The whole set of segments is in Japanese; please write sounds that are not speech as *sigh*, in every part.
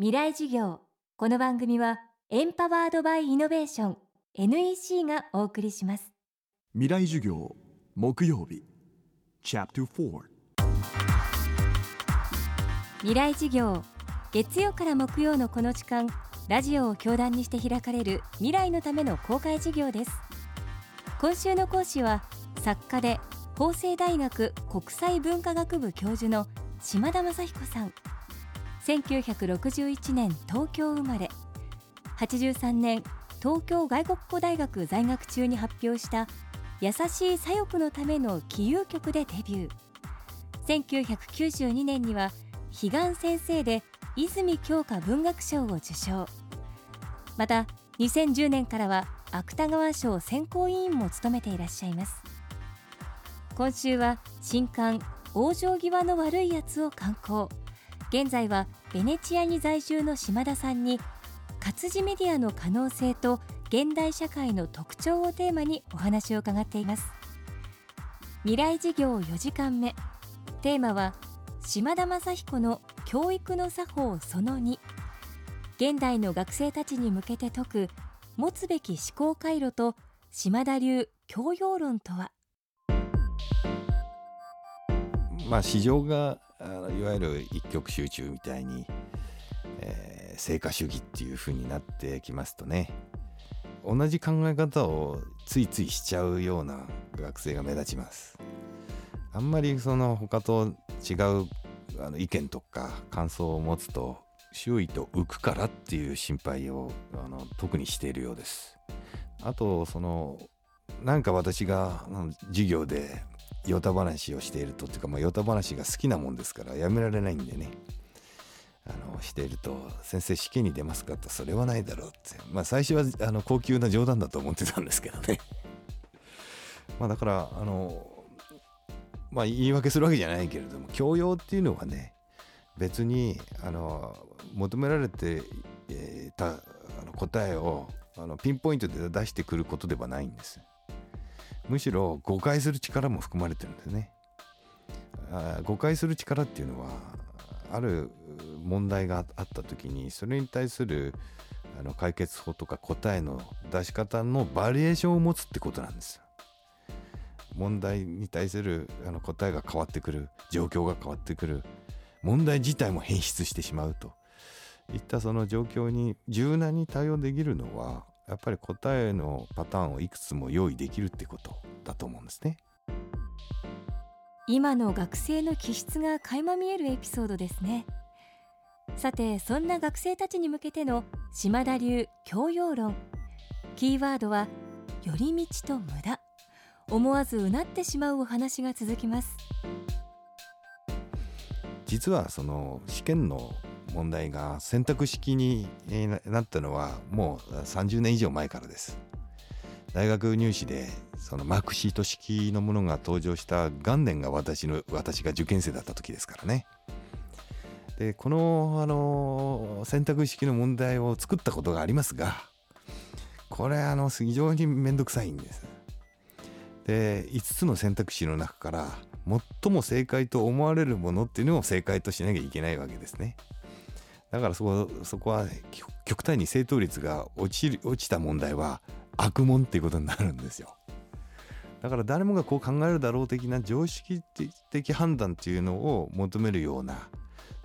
未来授業。この番組はエンパワードバイイノベーション NEC がお送りします。未来授業木曜日。Chapter 4未来授業月曜から木曜のこの時間ラジオを教壇にして開かれる未来のための公開授業です。今週の講師は作家で法政大学国際文化学部教授の島田雅彦さん1961年東京生まれ。83年東京外国語大学在学中に発表した「優しい左翼のための起遊曲」でデビュー。1992年には彼岸先生で泉鏡花文学賞を受賞。また2010年からは芥川賞選考委員も務めていらっしゃいます。今週は新刊往生際の悪いやつを刊行。現在はベネチアに在住の島田さんに活字メディアの可能性と現代社会の特徴をテーマにお話を伺っています。未来事業4時間目。テーマは島田雅彦の教育の作法その2現代の学生たちに向けて説く持つべき思考回路と島田流教養論とは。まあ市場があのいわゆる一極集中みたいに、えー、成果主義っていう風になってきますとね同じ考え方をついついしちゃうような学生が目立ちます。あんまりその他と違うあの意見とか感想を持つと周囲と浮くからっていう心配をあの特にしているようです。あとそのなんか私が授業でヨタ話をしているとっていうか、まあ、ヨタ話が好きなもんですからやめられないんでねあのしていると「先生試験に出ますか?」と「それはないだろう」ってまあ最初はあの高級な冗談だと思ってたんですけどね *laughs* まあだからあのまあ言い訳するわけじゃないけれども教養っていうのはね別にあの求められて、えー、たあの答えをあのピンポイントで出してくることではないんです。むしろ誤解する力も含まれてるんですね。あ誤解する力っていうのはある問題があった時にそれに対するあの解決法とか答えの出し方のバリエーションを持つってことなんです。問題に対するあの答えが変わってくる状況が変わってくる問題自体も変質してしまうといったその状況に柔軟に対応できるのはやっぱり答えのパターンをいくつも用意できるってことだと思うんですね。今の学生の気質が垣間見えるエピソードですね。さてそんな学生たちに向けての島田流教養論。キーワードは寄り道と無駄。思わずうなってしまうお話が続きます。実はその試験の問題が選択式になったのはもう30年以上前からです。大学入試でそのマークシート式のものが登場した元年が私の私が受験生だった時ですからね。でこのあの選択式の問題を作ったことがありますがこれあの非常に面倒くさいんです。で5つの選択肢の中から最も正解と思われるものっていうのを正解としなきゃいけないわけですね。だからそこそこは極端に正答率が落ち落ちた問題は悪問っていうことになるんですよ。だから誰もがこう考えるだろう的な常識的判断っていうのを求めるような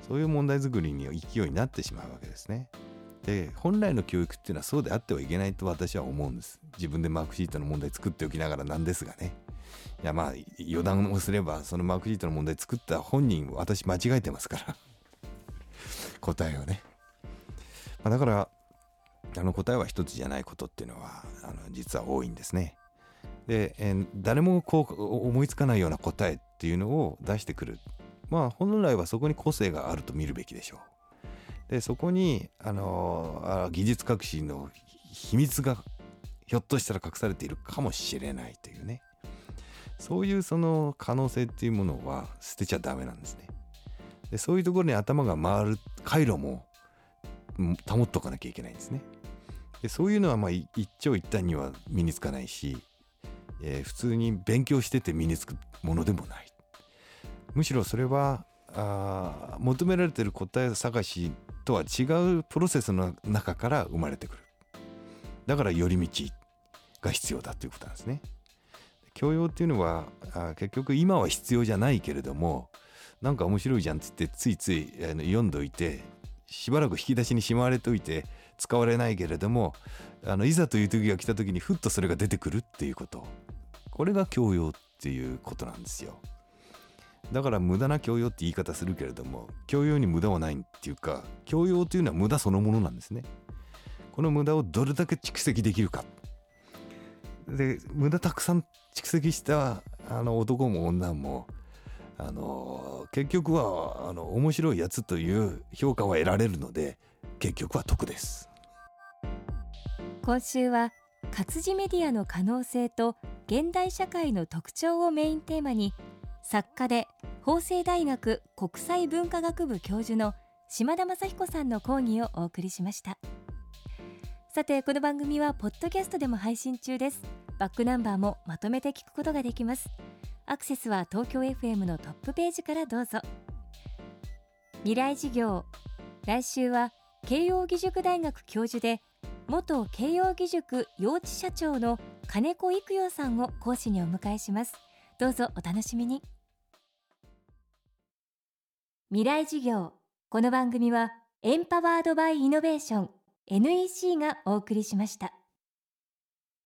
そういう問題作りに勢いになってしまうわけですね。で本来の教育っていうのはそうであってはいけないと私は思うんです。自分でマークシートの問題作っておきながらなんですがね。いやまあ余談をすればそのマークシートの問題作った本人私間違えてますから答えをね。まあ、だからあの答えは一つじゃないことっていうのはあの実は多いんですね。で、えー、誰もこう思いつかないような答えっていうのを出してくる。まあ本来はそこに個性があると見るべきでしょう。でそこにあの技術革新の秘密がひょっとしたら隠されているかもしれないというねそういうその可能性っていうものは捨てちゃダメなんですね。でそういうところに頭が回る回路も保っとかなきゃいけないんですね。でそういうのはまあ一長一短には身につかないし、えー、普通に勉強してて身につくものでもない。むしろそれはあ求められてる答え探しとは違うプロセスの中から生まれてくるだから寄り道が必要だということなんですね教養っていうのはあ結局今は必要じゃないけれどもなんか面白いじゃんっつってついついあの読んどいてしばらく引き出しにしまわれておいて使われないけれどもあのいざという時が来た時にふっとそれが出てくるっていうこと。これが教養っていうことなんですよ。だから無駄な教養って言い方するけれども教養に無駄はないっていうか教養というのは無駄そのものなんですね。この無駄をどれだけ蓄積できるか。で無駄たくさん蓄積したあの男も女もあの結局はあの面白いやつという評価は得られるので結局は得です。今週は活字メディアの可能性と現代社会の特徴をメインテーマに作家で法政大学国際文化学部教授の島田雅彦さんの講義をお送りしました。さてこの番組はポッドキャストでも配信中です。バックナンバーもまとめて聞くことができます。アクセスは東京 FM のトップページからどうぞ。未来事業来週は慶應義塾大学教授で元慶應義塾幼稚社長の金子育代さんを講師にお迎えします。どうぞお楽しみに。未来事業。この番組はエンパワードバイイノベーション NEC がお送りしました。